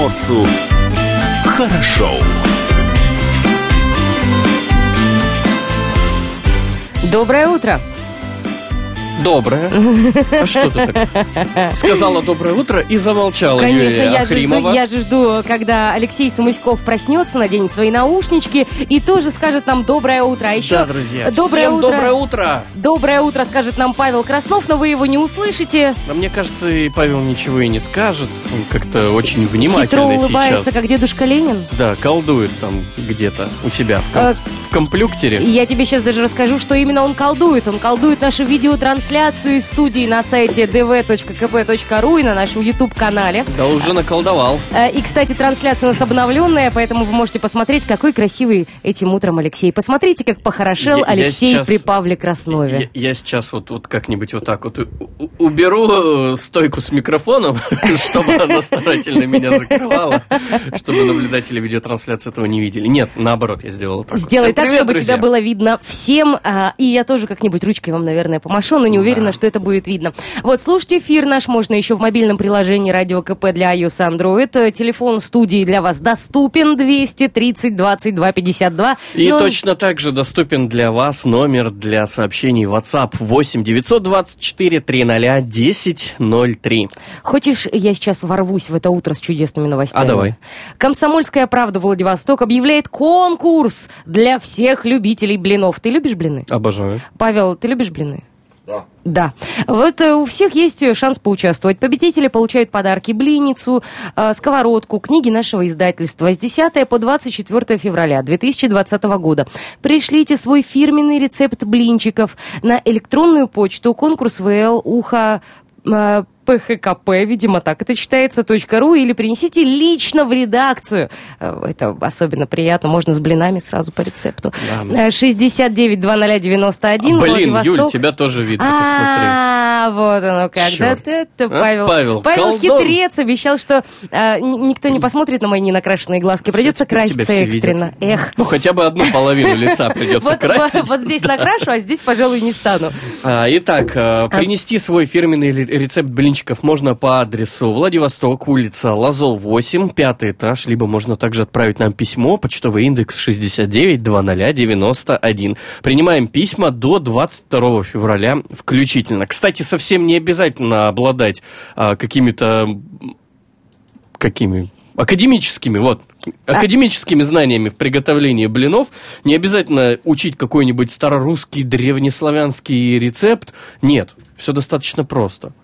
приморцу хорошо. Доброе утро. Доброе. А что ты так? Сказала доброе утро и замолчала Конечно, я же, жду, я же жду, когда Алексей Самуськов проснется, наденет свои наушнички и тоже скажет нам доброе утро. А еще Да, друзья. доброе Всем утро. доброе утро. Доброе утро скажет нам Павел Краснов, но вы его не услышите. Но мне кажется, и Павел ничего и не скажет. Он как-то очень Хитро внимательный улыбается, сейчас. как дедушка Ленин. Да, колдует там где-то у себя в, ком- Э, в комплюктере. Я тебе сейчас даже расскажу, что именно он колдует. Он колдует нашу видеотрансляцию из студии на сайте dv.kp.ru и на нашем YouTube-канале. Да уже наколдовал. Э, И, кстати, трансляция у нас обновленная, поэтому вы можете посмотреть, какой красивый этим утром Алексей. Посмотрите, как похорошел Я- я Алексей сейчас- при Павле Краснове. Я, я сейчас вот, вот как-нибудь вот так вот уберу э, стойку с микрофоном, чтобы она старательно меня закрывала, чтобы наблюдатели видеотрансляции этого не видели. Нет, наоборот, я сделал так. Сделай так, чтобы тебя было видно всем. а, и я тоже как-нибудь ручкой вам, наверное, помашу, но не уверена, что это будет видно. Вот, слушайте эфир наш можно еще в мобильном приложении Радио КП для iOS Android. Э, Телефон студии для вас доступен 230 22 52. И Ну, точно так же доступен для вас номер для сообщений WhatsApp 8 924 300 1003. Хочешь, я сейчас ворвусь в это утро с чудесными новостями? А, давай. Комсомольская правда Владивосток объявляет конкурс для всех любителей блинов. Ты любишь блины? Обожаю. Павел, ты любишь блины? Да. Да. Вот э, у всех есть э, шанс поучаствовать. Победители получают подарки, блиницу, э, сковородку, книги нашего издательства с 10 по 24 февраля 2020 года. Пришлите свой фирменный рецепт блинчиков на электронную почту конкурс ВЛ ухо э, ПХКП, видимо, так это читается, .ру, или принесите лично в редакцию. Э, Это особенно приятно, можно с блинами сразу по рецепту. Да. Э, 69 2091 Блин, Юль, тебя тоже видно. А, вот оно как. Да, ты, А, Павел. Павел, колдун. хитрец обещал, что а, н- никто не посмотрит на мои ненакрашенные глазки. Придется краситься экстренно. Эх. Ну, хотя бы одну половину лица придется красить. вот- здесь накрашу, а здесь, пожалуй, не стану. А, Итак, э, принести свой фирменный ре- рецепт блинчиков можно по адресу Владивосток, улица Лазол 8, пятый этаж, либо можно также отправить нам письмо, почтовый индекс 690091. Принимаем письма до 22 февраля включительно. Кстати, совсем не обязательно обладать а, какими-то... Какими? Академическими, вот. Академическими знаниями в приготовлении блинов. Не обязательно учить какой-нибудь старорусский, древнеславянский рецепт. Нет, все достаточно просто.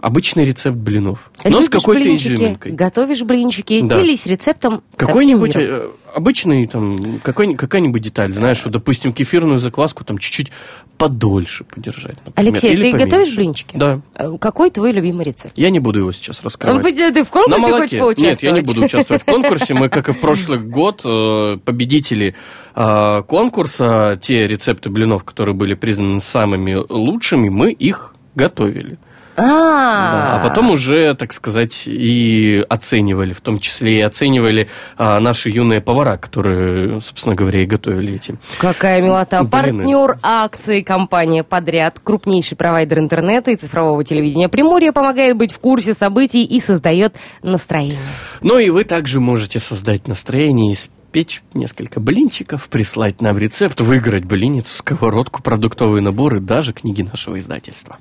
Обычный рецепт блинов. Но с какой-то изюминкой. Готовишь блинчики, Да. делись рецептом Какой-нибудь э, обычный, там, какой, какая-нибудь деталь, знаешь, вот, допустим, кефирную закваску там чуть-чуть подольше подержать. например, Алексей, или ты поменьше. готовишь блинчики? Да. Э, Какой твой любимый рецепт? Я не буду его сейчас раскрывать. Ну, Ты в На конкурсе хочешь молоке. поучаствовать? Нет, я не буду участвовать в конкурсе. Мы, как и в прошлый год, э, победители конкурса, те рецепты блинов, которые были признаны самыми лучшими, мы их готовили. Да, А, а потом уже, так сказать, и оценивали, в том числе и оценивали а, наши юные повара, которые, собственно говоря, и готовили эти. Какая милота. Блины. Партнер акции компания «Подряд», крупнейший провайдер интернета и цифрового телевидения Приморья, помогает быть в курсе событий и создает настроение. Ну и вы также можете создать настроение и испечь несколько блинчиков, прислать нам рецепт, выиграть блиницу, сковородку, продуктовые наборы, даже книги нашего издательства.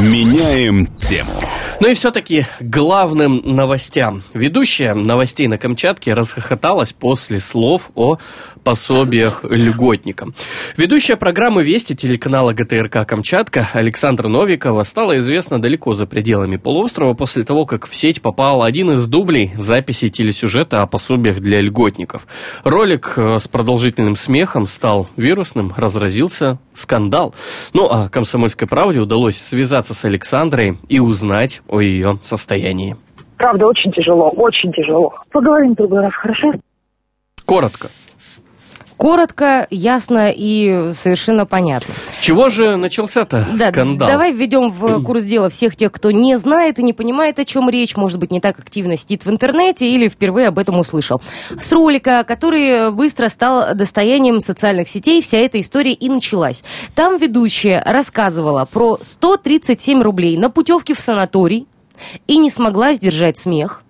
Меняем тему. Ну и все-таки главным новостям. Ведущая новостей на Камчатке расхохоталась после слов о пособиях льготникам. Ведущая программы «Вести» телеканала ГТРК «Камчатка» Александра Новикова стала известна далеко за пределами полуострова после того, как в сеть попал один из дублей записи телесюжета о пособиях для льготников. Ролик э, с продолжительным смехом стал вирусным, разразился скандал. Ну а «Комсомольской правде» удалось связаться с Александрой и узнать о ее состоянии. Правда, очень тяжело, очень тяжело. Поговорим в другой раз, хорошо? Коротко. Коротко, ясно и совершенно понятно. С чего же начался-то Да, скандал? давай введем в курс дела всех тех, кто не знает и не понимает, о чем речь, может быть, не так активно сидит в интернете или впервые об этом услышал. С ролика, который быстро стал достоянием социальных сетей, вся эта история и началась. Там ведущая рассказывала про 137 рублей на путевке в санаторий и не смогла сдержать смех.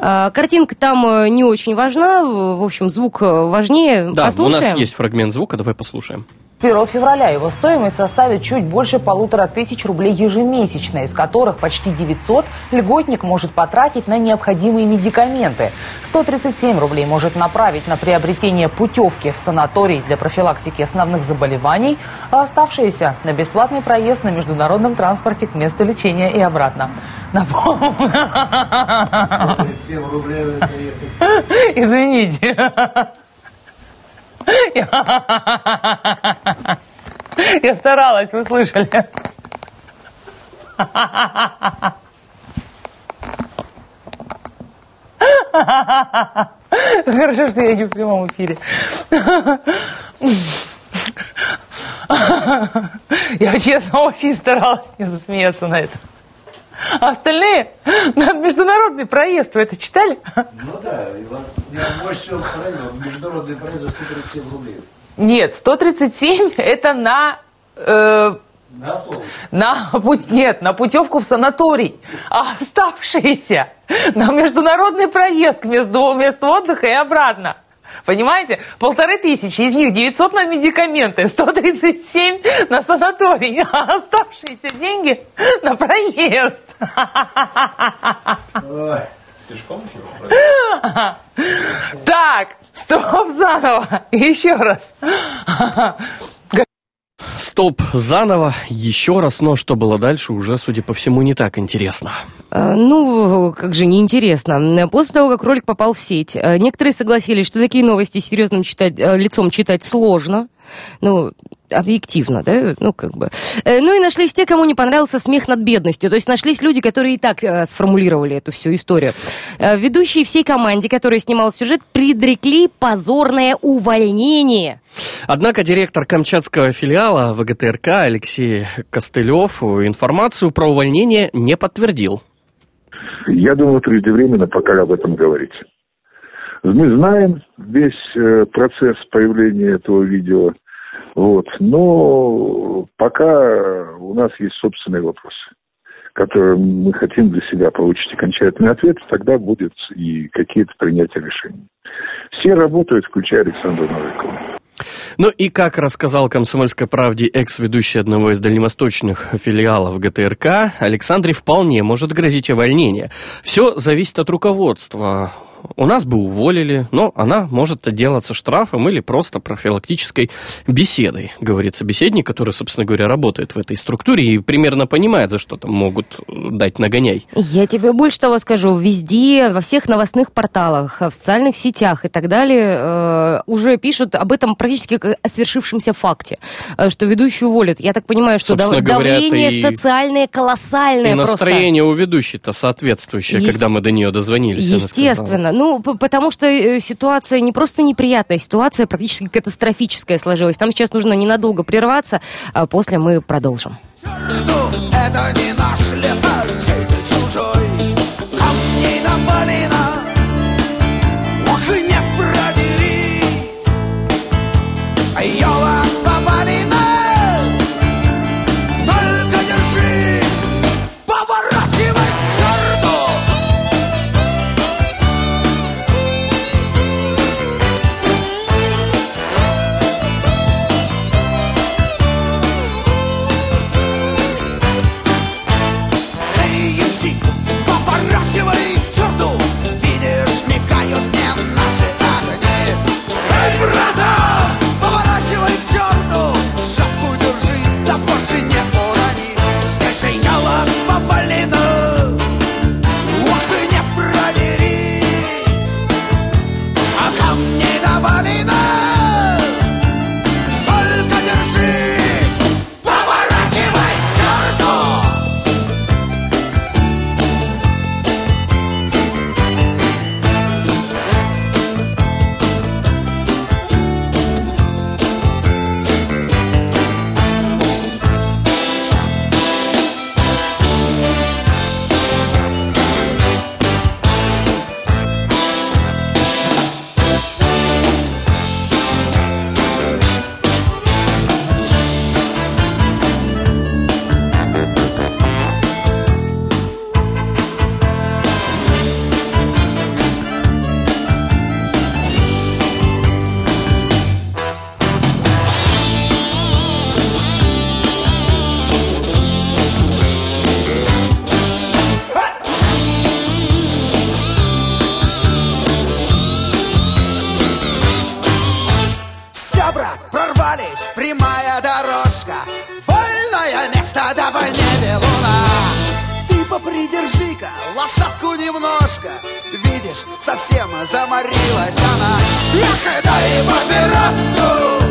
Картинка там не очень важна, в общем, звук важнее. Да, Послушаем. у нас есть фрагмент звука, давай послушаем. 1 февраля его стоимость составит чуть больше полутора тысяч рублей ежемесячно, из которых почти 900 льготник может потратить на необходимые медикаменты. 137 рублей может направить на приобретение путевки в санаторий для профилактики основных заболеваний, а оставшиеся на бесплатный проезд на международном транспорте к месту лечения и обратно. Напомню. Извините. Я старалась, вы слышали. Хорошо, что я не в прямом эфире. Я, честно, очень старалась не засмеяться на это. А остальные на международный проезд вы это читали? Ну да, я правильно, международный проезд за 137 рублей. Нет, 137 это на... Э, на автобус? На, путь, нет, на путевку в санаторий. А оставшиеся на международный проезд к месту, месту отдыха и обратно. Понимаете? Полторы тысячи, из них 900 на медикаменты, 137 на санаторий, а оставшиеся деньги на проезд. Ой. Так, стоп заново, еще раз. Стоп заново, еще раз, но что было дальше, уже, судя по всему, не так интересно. Э, ну, как же неинтересно. После того, как ролик попал в сеть, э, некоторые согласились, что такие новости серьезным читать, э, лицом читать сложно. Ну, объективно, да, ну, как бы. Ну, и нашлись те, кому не понравился смех над бедностью. То есть нашлись люди, которые и так э, сформулировали эту всю историю. Э, ведущие всей команде, которая снимала сюжет, предрекли позорное увольнение. Однако директор камчатского филиала ВГТРК Алексей Костылев информацию про увольнение не подтвердил. Я думаю, преждевременно пока об этом говорить. Мы знаем весь э, процесс появления этого видео, вот, но пока у нас есть собственные вопросы, которые мы хотим для себя получить окончательный ответ, тогда будет и какие-то принятия решений. Все работают, включая Александра Новикова. Ну и как рассказал «Комсомольской правде» экс-ведущий одного из дальневосточных филиалов ГТРК, Александре вполне может грозить увольнение. Все зависит от руководства у нас бы уволили, но она может отделаться штрафом или просто профилактической беседой, говорит собеседник, который, собственно говоря, работает в этой структуре и примерно понимает, за что там могут дать нагоняй. Я тебе больше того скажу, везде, во всех новостных порталах, в социальных сетях и так далее э, уже пишут об этом практически как о свершившемся факте, э, что ведущий уволят. Я так понимаю, что дав- говоря, давление и... социальное колоссальное и просто. настроение у ведущей-то соответствующее, Есть... когда мы до нее дозвонились. Естественно. Ну, потому что э, ситуация не просто неприятная, ситуация практически катастрофическая сложилась. Нам сейчас нужно ненадолго прерваться, а после мы продолжим. Это не наш лес, а чей-то чужой. Камней навалено, прорвались, прямая дорожка, вольное место, давай небе луна. Ты попридержи-ка лошадку немножко, видишь, совсем заморилась она. Эх, дай папироску,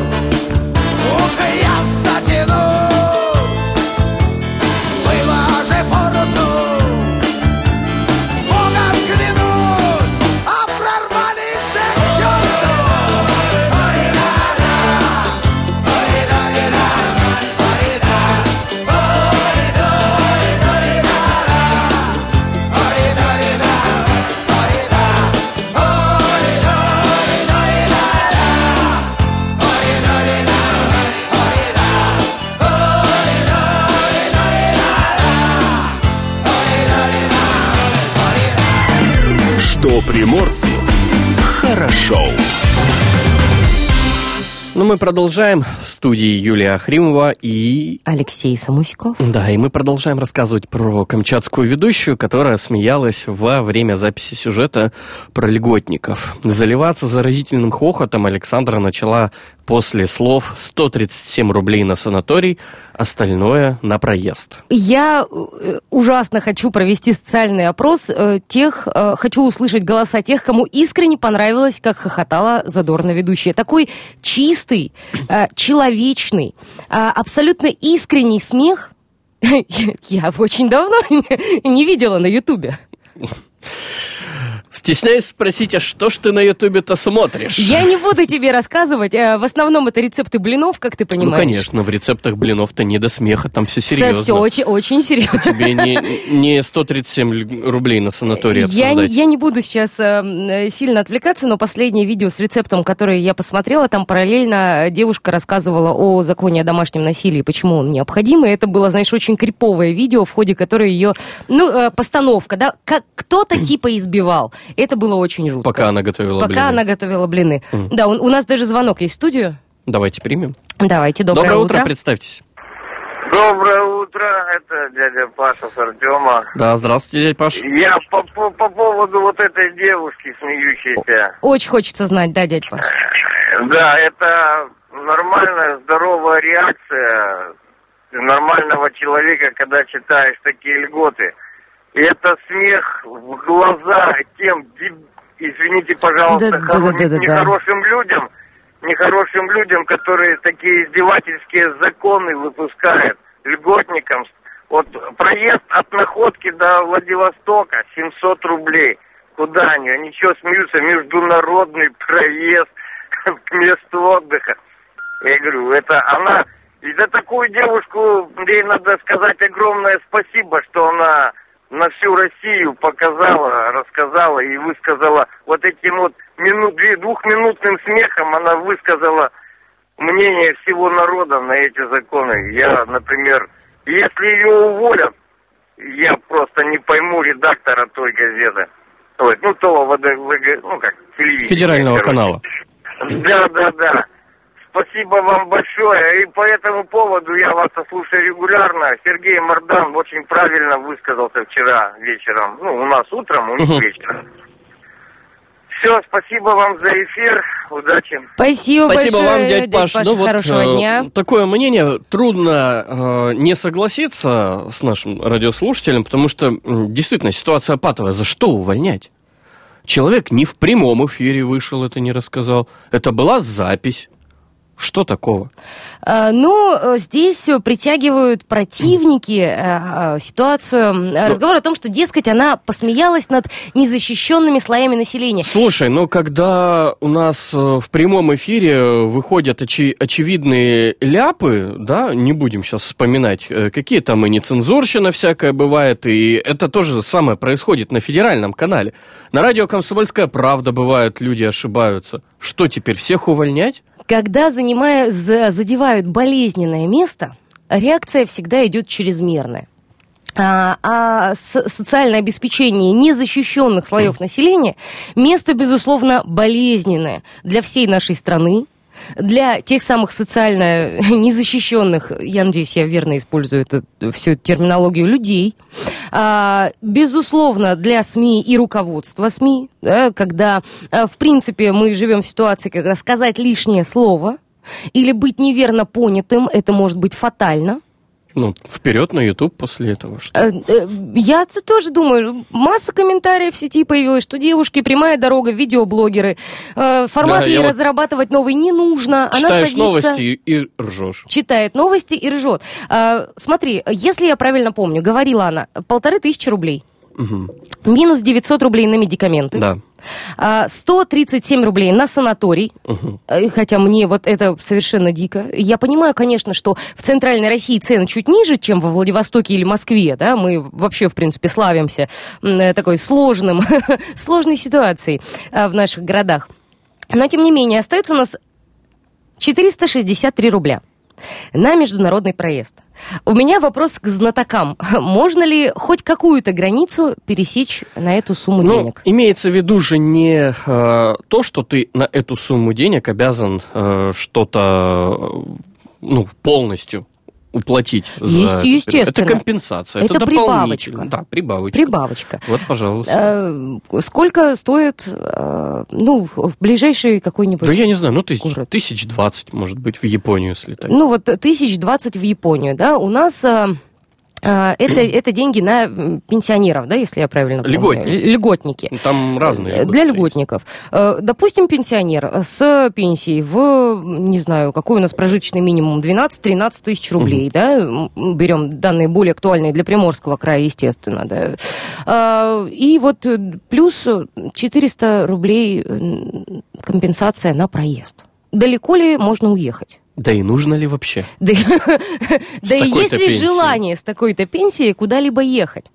ух, я затяну. Мы продолжаем. В студии Юлия Ахримова и... Алексей Самуськов. Да, и мы продолжаем рассказывать про камчатскую ведущую, которая смеялась во время записи сюжета про льготников. Заливаться заразительным хохотом Александра начала после слов 137 рублей на санаторий, остальное на проезд. Я э, ужасно хочу провести социальный опрос э, тех, э, хочу услышать голоса тех, кому искренне понравилось, как хохотала задорно ведущая. Такой чистый, человечный, абсолютно искренний смех я очень давно не видела на Ютубе. Стесняюсь спросить, а что ж ты на Ютубе-то смотришь? Я не буду тебе рассказывать. э, В основном это рецепты блинов, как ты Ну, понимаешь. конечно, в рецептах блинов-то не до смеха, там все серьезно. Все очень, очень серьезно. Тебе не, не 137 ль- рублей на санаторий Я, не- обсуждать. я не буду сейчас э, м, сильно отвлекаться, но последнее видео с рецептом, которое я посмотрела, там параллельно девушка рассказывала о законе о домашнем насилии, почему он необходим. И это было, знаешь, очень криповое видео, в ходе которой ее, ну, э, постановка, да, как кто-то типа избивал. Это было очень жутко. Пока она готовила Пока блины. она готовила блины. Да, у, у нас даже звонок есть в студию. Давайте примем. Давайте, доброе, утро, представьтесь. Доброе утро, это дядя Паша с Артема. Да, здравствуйте, дядя Паш. Я по, по, по поводу вот этой девушки смеющейся. Очень хочется знать, да, дядь Паш? Да, это нормальная, здоровая реакция нормального человека, когда читаешь такие льготы. И это смех в глаза тем, извините, пожалуйста, Да, да, хоро- да, да, да, да. нехорошим людям, нехорошим людям, которые такие издевательские законы выпускают льготникам. Вот проезд от Находки до Владивостока 700 рублей. Куда они? Они что, смеются? Международный проезд к месту отдыха. Я говорю, это она... И за такую девушку ей надо сказать огромное спасибо, что она на всю Россию показала, рассказала и высказала вот этим вот минут, двухминутным смехом она высказала мнение всего народа на эти законы. Я, например, если ее уволят, я просто не пойму редактора той газеты. Ой, ну, того, ну, как, телевидения. Федерального короче. канала. Да, да, да. Спасибо вам большое. И по этому поводу я вас слушаю регулярно. Сергей Мордан очень правильно высказался вчера вечером. Ну, у нас утром, у них вечером. Все, спасибо вам за эфир. Удачи. Спасибо, Спасибо большое, вам, дядь Паш. Паша, Ну вот, хорошего э, дня. Такое мнение трудно э, не согласиться с нашим радиослушателем, потому что м, действительно ситуация патовая. За что увольнять? Человек не в прямом эфире вышел, это не рассказал. Это была запись. Что такого? А, Ну, э, здесь э, притягивают противники э, э, ситуацию, э, разговор о том, что, дескать, она посмеялась над незащищенными слоями населения. Слушай, ну когда у нас э, в прямом эфире выходят очи- очевидные ляпы, да, не будем сейчас вспоминать, э, какие там и нецензурщина всякая бывает, и это тоже самое происходит на федеральном канале. На радио «Комсомольская правда» бывает, люди ошибаются. Что теперь, всех увольнять? Когда занимая, за- задевают болезненное место, реакция всегда идет чрезмерная. А, а социальное обеспечение незащищенных слоев населения место, безусловно, болезненное для всей нашей страны, для тех самых социально незащищенных, я надеюсь, я верно использую эту всю терминологию людей, А, безусловно, для СМИ и руководства СМИ, да, когда, а, в принципе, мы живем в ситуации, когда сказать лишнее слово или быть неверно понятым, это может быть фатально. Ну, вперед на YouTube после этого. Что? Э, э, Я т- тоже думаю, масса комментариев в сети появилась, что девушки прямая дорога, видеоблогеры, э, формат Да, ей я вот- разрабатывать новый не нужно. Она Читаешь садится, новости и, ржешь. читает новости и ржет. Смотри, если я правильно помню, говорила она, полторы тысячи рублей. Мгм. Минус 900 рублей на медикаменты. Да. А, 137 рублей на санаторий. Э, Хотя мне вот это совершенно дико. Я понимаю, конечно, что в Центральной России цены чуть ниже, чем во Владивостоке или Москве. Да? Мы вообще, в принципе, славимся э, такой сложным, сложной ситуацией э, в наших городах. Но, тем не менее, остается у нас 463 рубля на международный проезд. У меня вопрос к знатокам. Можно ли хоть какую-то границу пересечь на эту сумму Ну, денег? имеется в виду же не э, то, что ты на эту сумму денег обязан э, что-то э, ну, полностью уплатить. за Есть, период. естественно. Это компенсация. Это дополнительно. прибавочка. Да, прибавочка. Прибавочка. Вот, пожалуйста. Э, Сколько стоит, э, ну, в ближайший какой-нибудь... Да я не знаю, ну тысяч, город. тысяч двадцать, может быть, в Японию слетать. Ну, вот тысяч двадцать в Японию, да, у нас... э, это, это деньги на пенсионеров, да, если я правильно помню? Льготники. Льготники. Ну, Там разные. Э, льготы Для льготников. Э, Допустим, пенсионер с пенсией в, не знаю, какой у нас прожиточный минимум, 12-13 тысяч рублей, да, М, берем данные более актуальные для Приморского края, естественно, да. И вот плюс 400 рублей компенсация на проезд. Далеко ли можно уехать? Да и нужно ли вообще? Да, да и есть ли желание с такой-то пенсией куда-либо ехать?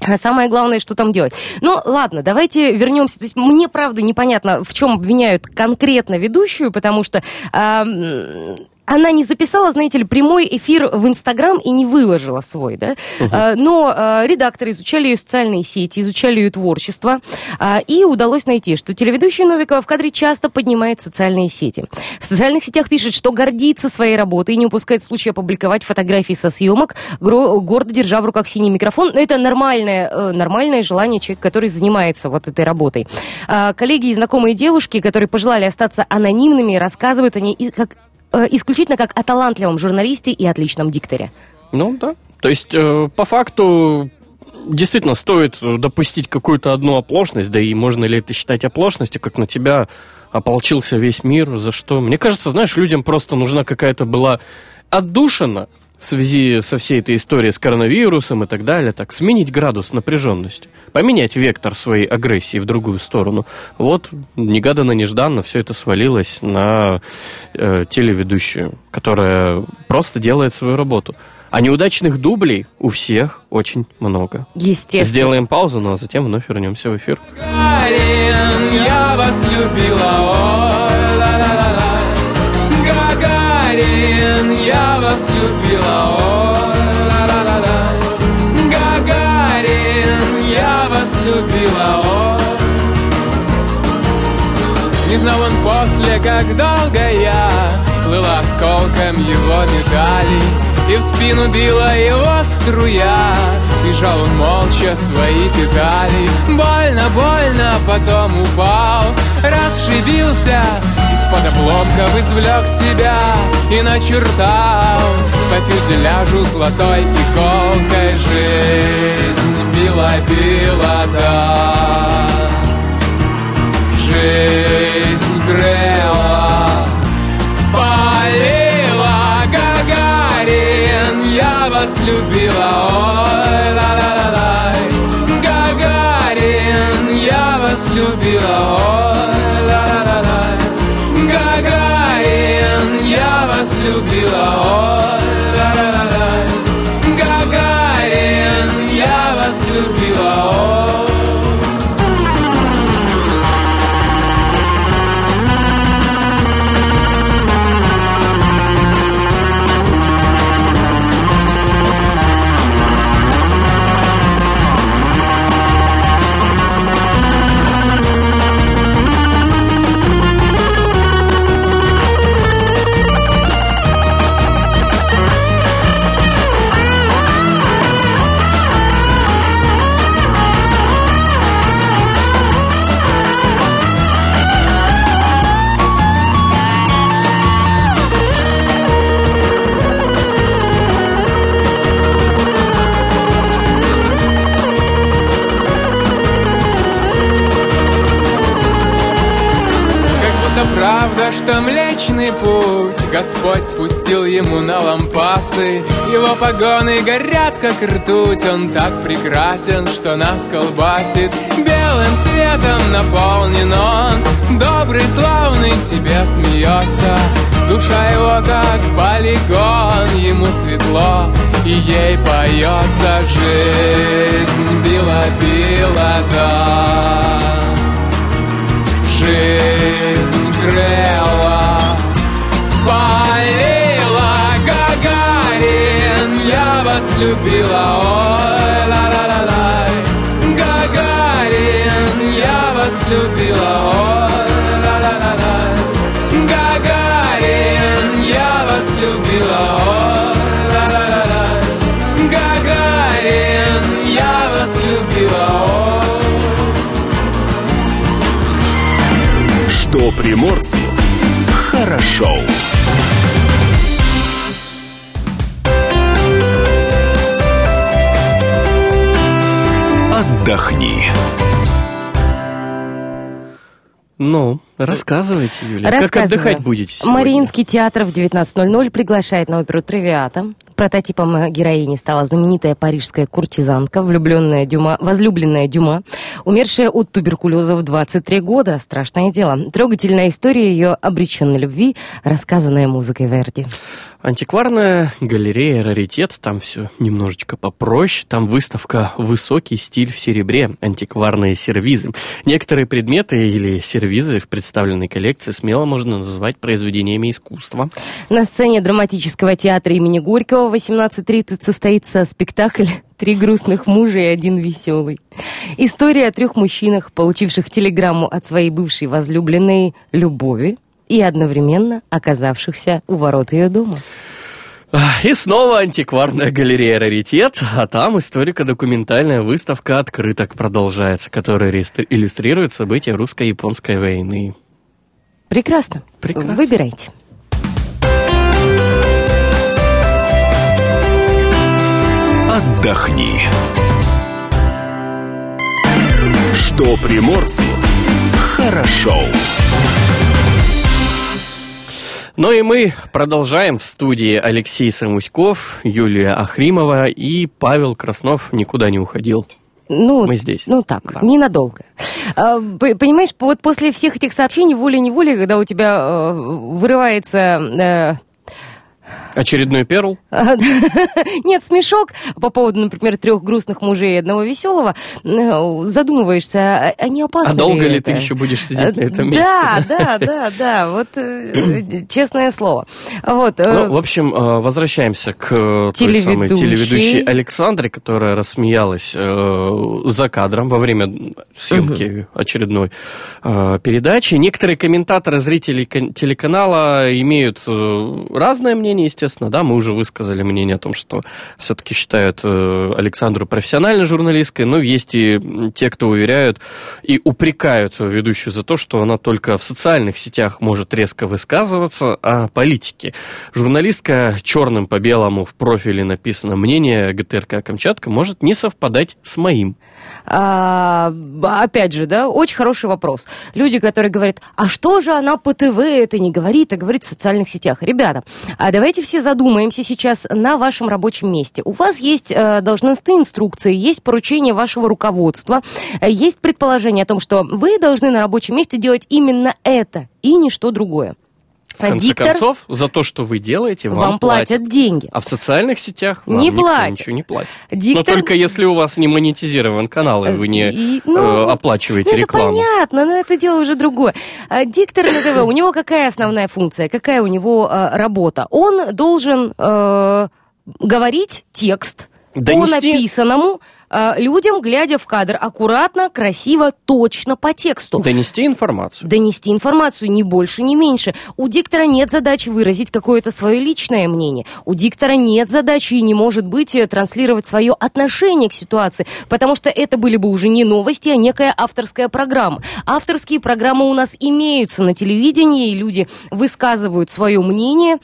А самое главное, что там делать. Ну, ладно, давайте вернемся. То есть мне, правда, непонятно, в чем обвиняют конкретно ведущую, потому что м, она не записала, знаете ли, прямой эфир в Инстаграм и не выложила свой, да? А, но а, редакторы изучали ее социальные сети, изучали ее творчество, а, и удалось найти, что телеведущая Новикова в кадре часто поднимает социальные сети. В социальных сетях пишет, что гордится своей работой и не упускает случая опубликовать фотографии со съемок, гордо держа в руках синий микрофон. Но это нормальное, э, нормальное желание человека, который занимается вот этой работой. Коллеги и знакомые девушки, которые пожелали остаться анонимными, рассказывают о ней как, э, исключительно как о талантливом журналисте и отличном дикторе. Ну да. То есть, э, по факту, действительно, стоит э, допустить какую-то одну оплошность, да и можно ли это считать оплошностью, как на тебя ополчился весь мир, за что? Мне кажется, знаешь, людям просто нужна какая-то была отдушина в связи со всей этой историей с коронавирусом и так далее, так, сменить градус напряженности, поменять вектор своей агрессии в другую сторону. Вот, негаданно-нежданно все это свалилось на э, телеведущую, которая просто делает свою работу. А неудачных дублей у всех очень много. Естественно. Сделаем паузу, ну а затем вновь вернемся в эфир. Гагарин, я вас любила, ой, любила, ой, ла-ла-ла-ла. Гагарин, я вас любила, ой. Не знал он после, как долго я Плыла осколком его медалей И в спину била его струя. Бежал он молча свои педали. Больно, больно, потом упал. Расшибился Из-под обломков извлек себя И начертал. По фюзеляжу золотой иголкой Жизнь била-била, да. Жизнь грела, вас любила, ой, ла-ла-ла-ла Гагарин, я вас любила, ой, ла-ла-ла-ла Гагарин, я вас любила, ой, Господь спустил ему на лампасы. Его погоны горят, как ртуть. Он так прекрасен, что нас колбасит. Белым светом наполнен он. Добрый, славный, себе смеется. Душа его как полигон Ему светло, и ей поется Жизнь била-била, да. Жизнь грела, любила, ой, ла-ла-ла-ла Гагарин, я вас любила, ой, ла-ла-ла-ла Гагарин, я вас любила, ой, ла-ла-ла-ла Гагарин, я вас любила, ой. Что приморцу хорошо. Отдохни. Ну, рассказывайте, Юля. Как Рассказываю. отдыхать будете сегодня? Мариинский театр в 19.00 приглашает на оперу «Травиата». Прототипом героини стала знаменитая парижская куртизанка, влюбленная Дюма, возлюбленная Дюма, умершая от туберкулеза в 23 года. Страшное дело. Трогательная история ее обреченной любви, рассказанная музыкой Верди. Антикварная галерея «Раритет», там все немножечко попроще, там выставка «Высокий стиль в серебре», антикварные сервизы. Некоторые предметы или сервизы в представленной коллекции смело можно назвать произведениями искусства. На сцене драматического театра имени Горького в 18.30 состоится спектакль «Три грустных мужа и один веселый». История о трех мужчинах, получивших телеграмму от своей бывшей возлюбленной Любови и одновременно оказавшихся у ворот ее дома. И снова антикварная галерея «Раритет», а там историко-документальная выставка открыток продолжается, которая иллюстрирует события русско-японской войны. Прекрасно. Прекрасно. Выбирайте. Отдохни. Что приморцу хорошо. Ну и мы продолжаем в студии Алексей Самуськов, Юлия Ахримова и Павел Краснов никуда не уходил. Ну, Мы здесь. Ну так, Да. ненадолго. А, Понимаешь, вот после всех этих сообщений волей-неволей, когда у тебя э, вырывается... э, Очередной перл. Нет, смешок по поводу, например, трех грустных мужей и одного веселого, э, задумываешься, а- не опасно А долго ли это? ты еще будешь сидеть на этом Да, месте? да, да, да, вот э, честное слово. Вот, э, Ну, в общем, э, возвращаемся к э, той самой Телеведущей. Александре, которая рассмеялась э, за кадром во время съемки очередной э, передачи. Некоторые комментаторы, зрители телеканала имеют э, разное мнение, естественно, да, мы уже высказали мнение о том, что все-таки считают э, Александру профессиональной журналисткой, но есть и те, кто уверяют и упрекают ведущую за то, что она только в социальных сетях может резко высказываться о политике. Журналистка черным по белому в профиле написано «Мнение ГТРК Камчатка может не совпадать с моим». А, опять же, да, очень хороший вопрос. Люди, которые говорят, а что же она по ТВ это не говорит, а говорит в социальных сетях. Ребята, а давайте все задумаемся сейчас на вашем рабочем месте. У вас есть э, должностные инструкции, есть поручение вашего руководства, э, есть предположение о том, что вы должны на рабочем месте делать именно это и ничто другое. В конце Диктор концов, за то, что вы делаете, вам, вам платят деньги. А в социальных сетях вам Не никто платят. ничего не платит. Диктор- Но только если у вас не монетизирован канал, и вы не И, э, ну, оплачиваете ну, это рекламу. понятно, но это дело уже другое. А, Диктор на ТВ, у него какая основная функция, какая у него э, работа? Он должен э, говорить текст по Донести- написанному э, людям, глядя в кадр, аккуратно, красиво, точно по тексту. Донести информацию. Донести информацию ни больше, ни меньше. У диктора нет задачи выразить какое-то свое личное мнение. У диктора нет задачи и не может быть э, транслировать свое отношение к ситуации, потому что это были бы уже не новости, а некая авторская программа. Авторские программы у нас имеются на телевидении, и люди высказывают свое мнение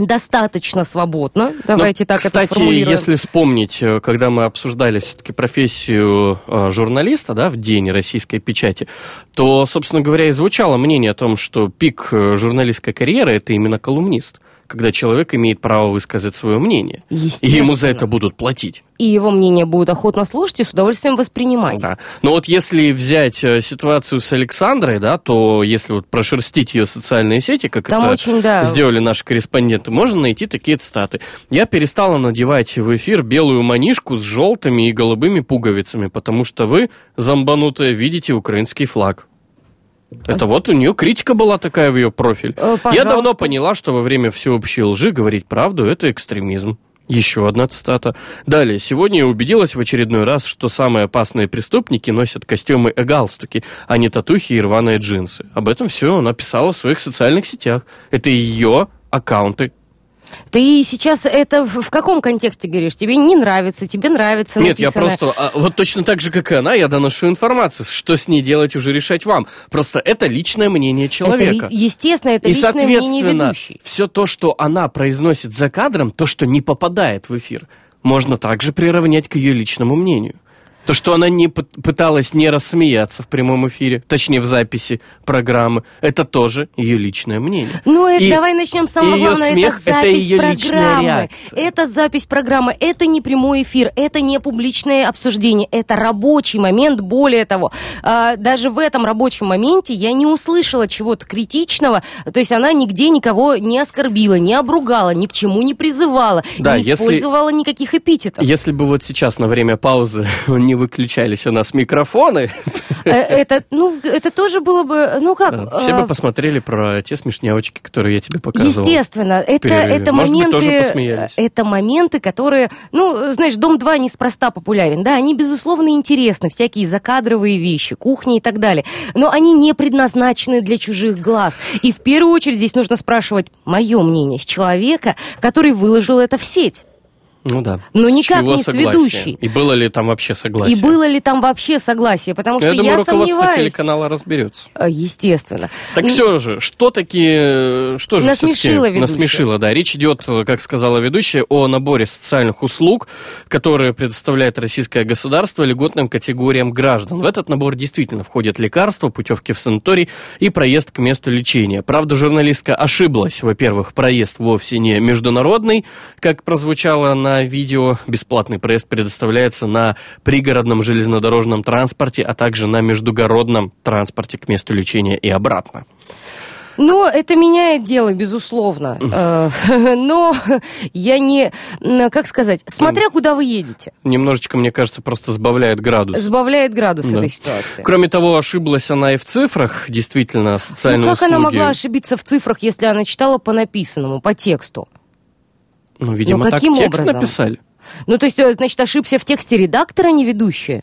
достаточно свободно. Давайте Но, так кстати, это сформулируем. если вспомнить, э, когда мы обсуждали все-таки профессию э, журналиста да, в день российской печати, то, собственно говоря, и звучало мнение о том, что пик э, журналистской карьеры – это именно колумнист когда человек имеет право высказать свое мнение. И ему за это будут платить. И его мнение будут охотно слушать и с удовольствием воспринимать. Да. Но вот если взять э, ситуацию с Александрой, да, то если вот прошерстить ее социальные сети, как Там это очень, да. сделали наши корреспонденты, можно найти такие цитаты. Я перестала надевать в эфир белую манишку с желтыми и голубыми пуговицами, потому что вы, зомбанутые, видите украинский флаг. Это вот у нее критика была такая в ее профиль. Э, Я давно поняла, что во время всеобщей лжи говорить правду – это экстремизм. Еще одна цитата. Далее. Сегодня я убедилась в очередной раз, что самые опасные преступники носят костюмы и галстуки, а не татухи и рваные джинсы. Об этом все она писала в своих социальных сетях. Это ее аккаунты, ты сейчас это в, в каком контексте говоришь? Тебе не нравится, тебе нравится Нет, я просто, а, вот точно так же, как и она, я доношу информацию. Что с ней делать, уже решать вам. Просто это личное мнение человека. Это, естественно, это И, личное мнение соответственно, ведущей. все то, что она произносит за кадром, то, что не попадает в эфир, можно также приравнять к ее личному мнению. То, что она не пы- пыталась не рассмеяться в прямом эфире, точнее в записи программы, это тоже ее личное мнение. Ну, это И- давай начнем с самого главного. смех это это запись личная программы. Это запись программы. Это не прямой эфир. Это не публичное обсуждение. Это рабочий момент. Более того, а, даже в этом рабочем моменте я не услышала чего-то критичного. То есть она нигде никого не оскорбила, не обругала, ни к чему не призывала, Да, не если- использовала никаких эпитетов. Если бы вот сейчас на время паузы не выключались у нас микрофоны, Э, Это, ну, это тоже было бы, ну как... все бы посмотрели про те смешнявочки, которые я тебе показывал. Естественно, это, это моменты, это моменты, которые, ну, знаешь, Дом 2 неспроста популярен, да, они, безусловно, интересны, всякие закадровые вещи, кухни и так далее, но они не предназначены для чужих глаз. И в первую очередь здесь нужно спрашивать мое мнение с человека, который выложил это в сеть. Ну да. Но никак чего не с согласие? ведущей. И было ли там вообще согласие? И было ли там вообще согласие, потому что Я я, думаю, руководство сомневаюсь. телеканала разберется. Э, Естественно. Так Н- все же, что такие, что же Насмешила всё-таки ведущая. насмешила, да. Речь идет, как сказала ведущая, о наборе социальных услуг, которые предоставляет российское государство льготным категориям граждан. В этот набор действительно входят лекарства, путевки в санаторий и проезд к месту лечения. Правда, журналистка ошиблась. Во-первых, проезд вовсе не международный, как прозвучало на видео. Бесплатный проезд предоставляется на пригородном железнодорожном транспорте, а также на междугородном транспорте к месту лечения и обратно. Ну, это меняет дело, безусловно. Э, Но я не, как сказать, смотря куда вы едете, Немножечко, мне кажется, просто сбавляет градус. сбавляет градус Да. этой ситуации. Кроме того, ошиблась она и в цифрах. Действительно, социальные Ну, как услуги... она могла ошибиться в цифрах, если она читала по написанному, по тексту? Ну, видимо, Ну, так каким текст образом? написали. Ну, то есть, э, значит, ошибся в тексте редактора, а не ведущая?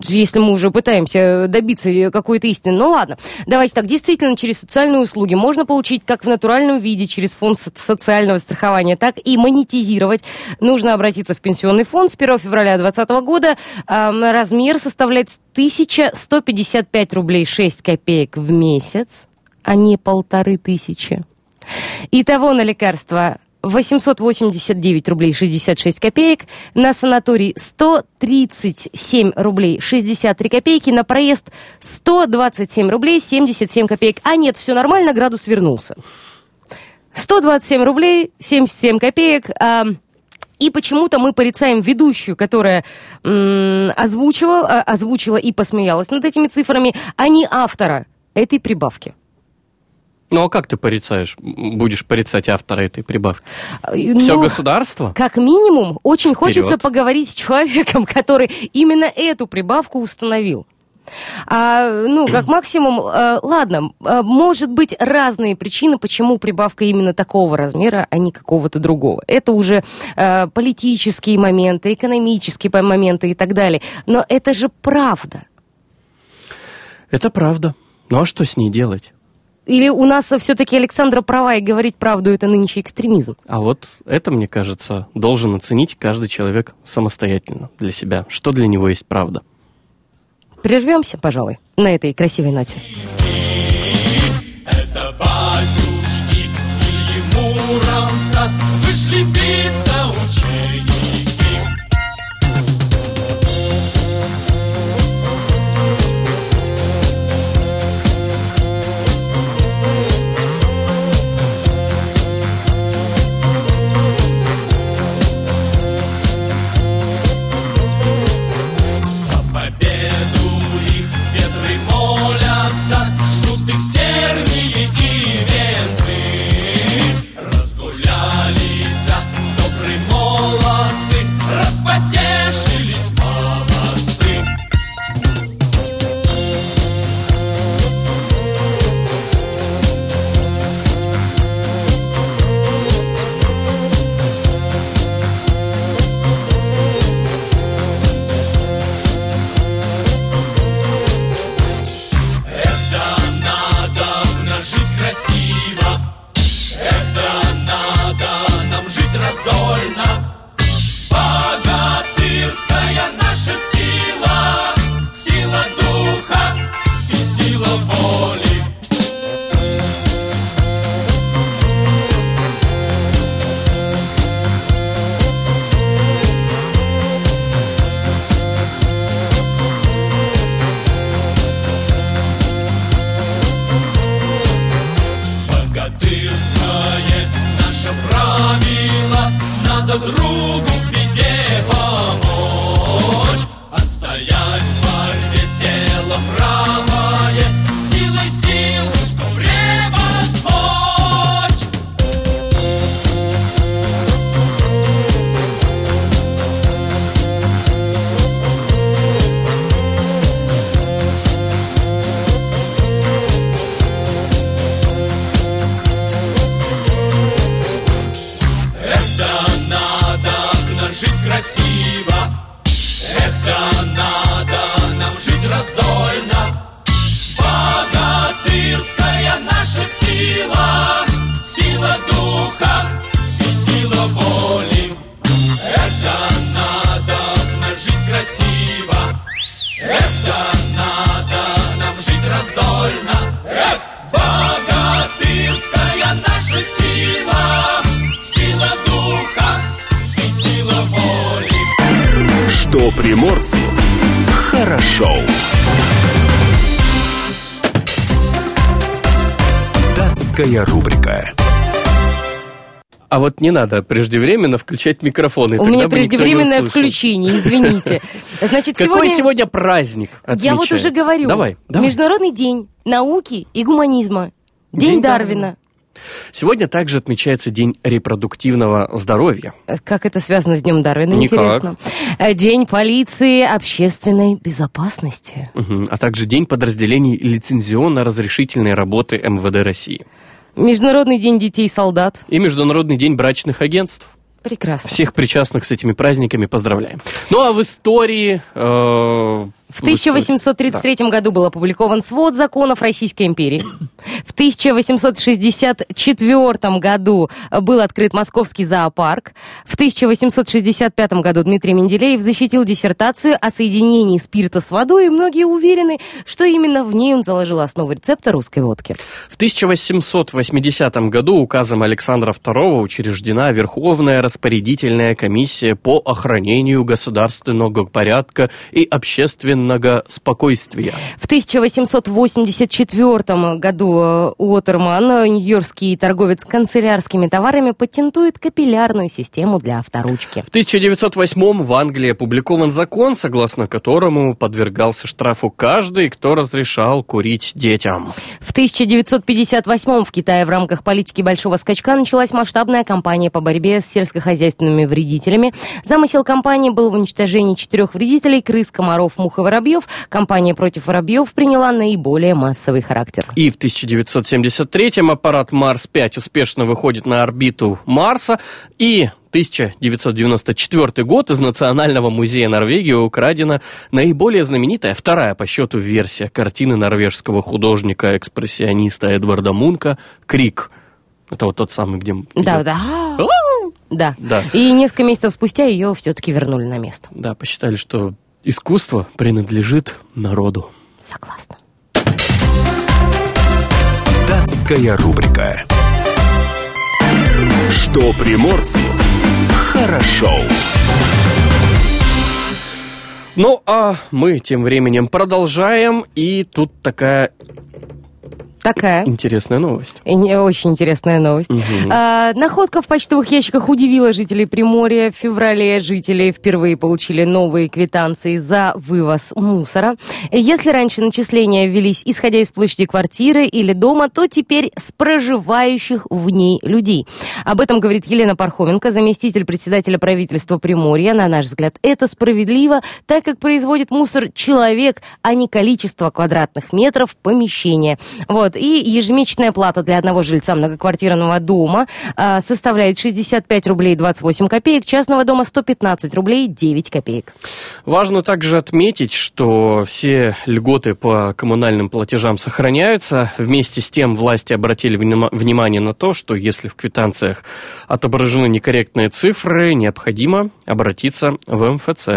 Если мы уже пытаемся добиться какой-то истины. Ну ладно, давайте так. Действительно, через социальные услуги можно получить как в натуральном виде через фонд со- социального страхования, так и монетизировать. Нужно обратиться в пенсионный фонд с 1 февраля 2020 года. Размер составляет 1155 рублей 6 копеек в месяц, а не полторы тысячи. Итого на лекарства 889 рублей 66 копеек, на санаторий 137 рублей 63 копейки, на проезд 127 рублей 77 копеек. А нет, все нормально, градус вернулся. 127 рублей 77 копеек. а, и почему-то мы порицаем ведущую, которая м, озвучивал, а, озвучила и посмеялась над этими цифрами, а не автора этой прибавки. Ну, а как ты порицаешь? Будешь порицать автора этой прибавки? Ну, Все государство? Как минимум, очень хочется Вперед. поговорить с человеком, который именно эту прибавку установил. А, ну, как максимум, э, ладно, э, может быть разные причины, почему прибавка именно такого размера, а не какого-то другого. Это уже э, политические моменты, экономические моменты и так далее. Но это же правда. Это правда. Ну, а что с ней делать? Или у нас все-таки Александра права, и говорить правду это нынче экстремизм? А вот это, мне кажется, должен оценить каждый человек самостоятельно для себя. Что для него есть правда? Прервемся, пожалуй, на этой красивой ноте. Это батюшки, и ему слепиться ученики. Вот не надо преждевременно включать микрофоны. У меня преждевременное включение, извините. Значит, Какой сегодня... сегодня праздник Я вот уже говорю. Давай, давай. Международный день науки и гуманизма. День, День Дарвина. Сегодня также отмечается День репродуктивного здоровья. Э, Как это связано с Днем Дарвина, Никак. интересно. Э, День полиции общественной безопасности. Мгм. А также День подразделений лицензионно-разрешительной работы МВД России. Международный день детей-солдат. И Международный день брачных агентств. Прекрасно. Всех причастных с этими праздниками поздравляем. Ну а в истории... э, В 1833 году был опубликован свод законов Российской империи. В 1864 году был открыт Московский зоопарк. В 1865 году Дмитрий Менделеев защитил диссертацию о соединении спирта с водой, и многие уверены, что именно в ней он заложил основу рецепта русской водки. В 1880 году указом Александра II учреждена Верховная распорядительная комиссия по охранению государственного порядка и общественного спокойствия. В 1884 году э, Уотерман, э, нью-йоркский торговец канцелярскими товарами, патентует капиллярную систему для авторучки. В 1908 в Англии опубликован закон, согласно которому подвергался штрафу каждый, кто разрешал курить детям. В 1958 в Китае в рамках политики большого скачка началась масштабная кампания по борьбе с сельскохозяйственными вредителями. Замысел кампании был в уничтожении четырех вредителей – крыс, комаров, мух и воробьев. Кампания против воробьев приняла наиболее массовый характер. И в 1973-м аппарат Марс-5 успешно выходит на орбиту Марса. И 1994 год из Национального музея Норвегии украдена наиболее знаменитая, вторая по счету версия картины норвежского художника-экспрессиониста Эдварда Мунка «Крик». Это вот тот самый, где... Да, да. Да. Да. И несколько месяцев спустя ее все-таки вернули на место. Да, посчитали, что искусство принадлежит народу. Согласна. Датская рубрика. Что приморцу хорошо. Ну, а мы тем временем продолжаем, и тут такая Такая. интересная новость. Очень интересная новость. Мгм. А, находка в почтовых ящиках удивила жителей Приморья. В феврале жители впервые получили новые квитанции за вывоз мусора. Если раньше начисления велись исходя из площади квартиры или дома, то теперь с проживающих в ней людей. Об этом говорит Елена Пархоменко, заместитель председателя правительства Приморья. На наш взгляд, это справедливо, так как производит мусор человек, а не количество квадратных метров помещения. Вот. И ежемесячная плата для одного жильца многоквартирного дома а, составляет 65 рублей 28 копеек, частного дома 115 рублей 9 копеек. Важно также отметить, что все льготы по коммунальным платежам сохраняются. Вместе с тем власти обратили внима- внимание на то, что если в квитанциях отображены некорректные цифры, необходимо обратиться в МФЦ.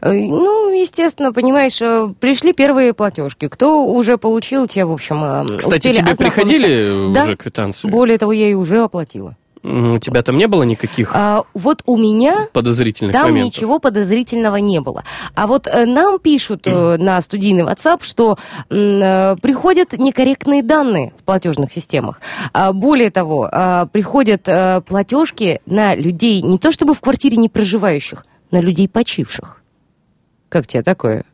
Э, Ну, естественно, понимаешь, э, пришли первые платежки. Кто уже получил, те, в общем, э, Кстати, тебе приходили Да. уже квитанции? Более того, я и уже оплатила. У тебя там не было никаких А, вот у меня подозрительных Там моментов? ничего подозрительного не было. А вот э, нам пишут э, на студийный WhatsApp, что м, приходят некорректные данные в платежных системах. А, более того, а, приходят э, платежки на людей не то чтобы в квартире не проживающих, на людей почивших. Как тебе такое?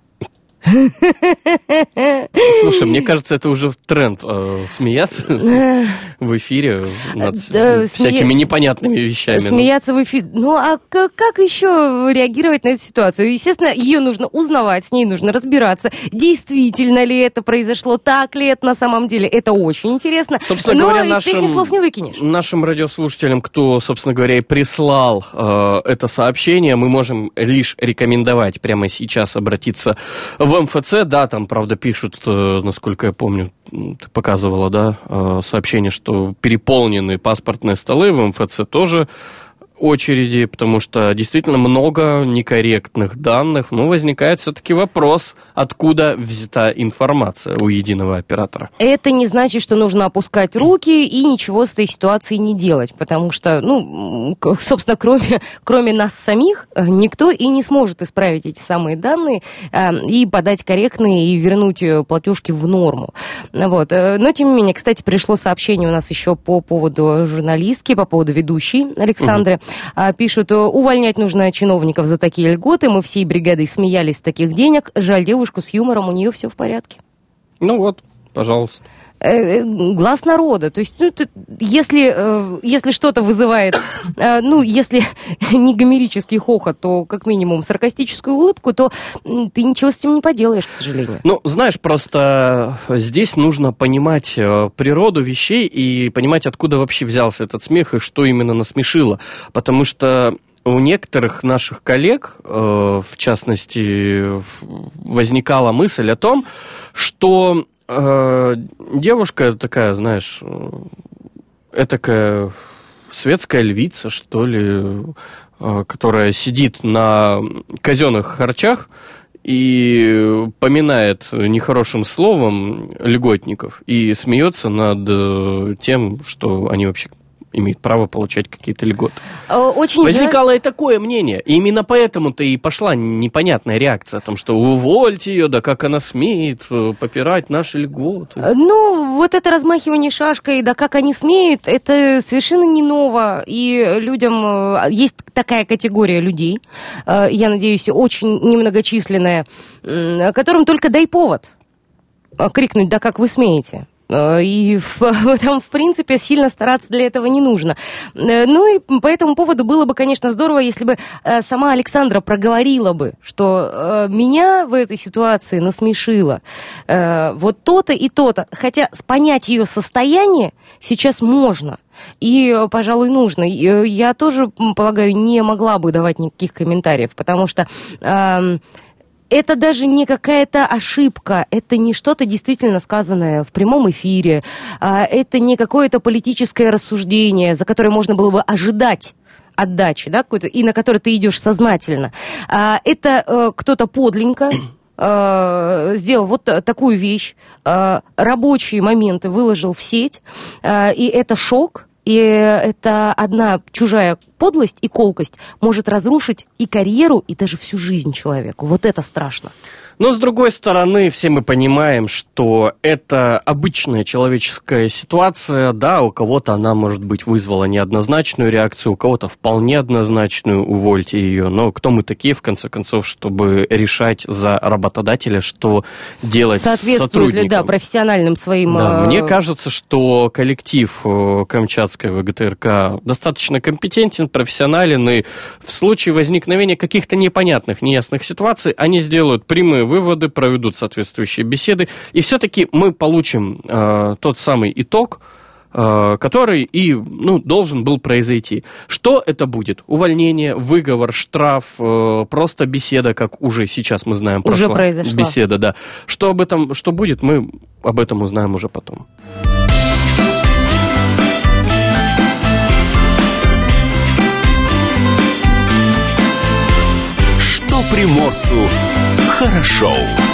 Слушай, мне кажется, это уже тренд э, смеяться в эфире над Да, всякими непонятными вещами. Ну, Смеяться в эфире. Ну, а как еще реагировать на эту ситуацию? Естественно, ее нужно узнавать, с ней нужно разбираться. Действительно ли это произошло, так ли это на самом деле? Это очень интересно. Собственно Но говоря, из нашим, песни слов не выкинешь. нашим радиослушателям, кто, собственно говоря, и прислал э, это сообщение, мы можем лишь рекомендовать прямо сейчас обратиться в МФЦ. Да, там, правда, пишут, э, насколько я помню, ты показывала, да, э, сообщение, что переполнены паспортные столы в МФЦ тоже очереди, потому что действительно много некорректных данных. Ну, возникает все-таки вопрос, откуда взята информация у единого оператора. Это не значит, что нужно опускать руки и ничего с этой ситуацией не делать, потому что, ну, собственно, кроме, кроме нас самих, э, никто и не сможет исправить эти самые данные э, и подать корректные и вернуть э, платежки в норму. Вот. Но, тем не менее, кстати, пришло сообщение у нас еще по поводу журналистки, по поводу ведущей Александры. А, Пишут, э, увольнять нужно чиновников за такие льготы. Мы всей бригадой смеялись с таких денег. Жаль девушку с юмором, у нее все в порядке. Ну вот, пожалуйста. Э, э, глаз народа. То есть, ну, ты- если, э, если что-то вызывает, ну, если не гомерический хохот, то как минимум саркастическую улыбку, то ты ничего с этим не поделаешь, к сожалению. Ну, знаешь, просто здесь нужно понимать природу вещей и понимать, откуда вообще взялся этот смех и что именно насмешило. Потому что у некоторых наших коллег, в частности, возникала мысль о том, что девушка такая, знаешь, этакая светская львица, что ли, э, которая сидит на казенных харчах и поминает нехорошим словом льготников и смеется над э, тем, что они вообще имеют право получать какие-то льготы. Э, Очень жаль- Возникало и такое мнение. И именно поэтому-то и пошла непонятная реакция о том, что увольте ее, да как она смеет э, попирать наши льготы. Э, Ну, вот это размахивание шашкой, да как они смеют, это совершенно не ново. И людям, есть такая категория людей, я надеюсь, очень немногочисленная, которым только дай повод крикнуть, да как вы смеете. Э, И там, в принципе, сильно стараться для этого не нужно. Э, Ну и по этому поводу было бы, конечно, здорово, если бы э, сама Александра проговорила бы, что э, меня в этой ситуации насмешило э, вот то-то и то-то. Хотя понять ее состояние сейчас можно. И, э, пожалуй, нужно. Э, Я тоже, полагаю, не могла бы давать никаких комментариев, потому что эм, это даже не какая-то ошибка, это не что-то действительно сказанное в прямом эфире, а, это не какое-то политическое рассуждение, за которое можно было бы ожидать отдачи, да, какой-то, и на которое ты идешь сознательно. А, Это э, кто-то подленько э, сделал вот та- такую вещь, э, рабочие моменты выложил в сеть, и это шок, И это одна чужая подлость и колкость может разрушить и карьеру, и даже всю жизнь человеку. Вот это страшно. Но, с другой стороны, все мы понимаем, что это обычная человеческая ситуация, да, у кого-то она, может быть, вызвала неоднозначную реакцию, у кого-то вполне однозначную, увольте ее, но кто мы такие, в конце концов, чтобы решать за работодателя, что делать с Соответствует ли, да, профессиональным своим... Да, э, мне кажется, что коллектив э, Камчатской ВГТРК достаточно компетентен, профессионален, и в случае возникновения каких-то непонятных, неясных ситуаций, они сделают прямые выводы, проведут соответствующие беседы, и все-таки мы получим э, тот самый итог, э, который и ну, должен был произойти. Что это будет? Увольнение, выговор, штраф, э, просто беседа, как уже сейчас мы знаем, Уже прошла произошла. беседа, да. Что об этом, что будет, мы об этом узнаем уже потом. Что приморцу хорошо.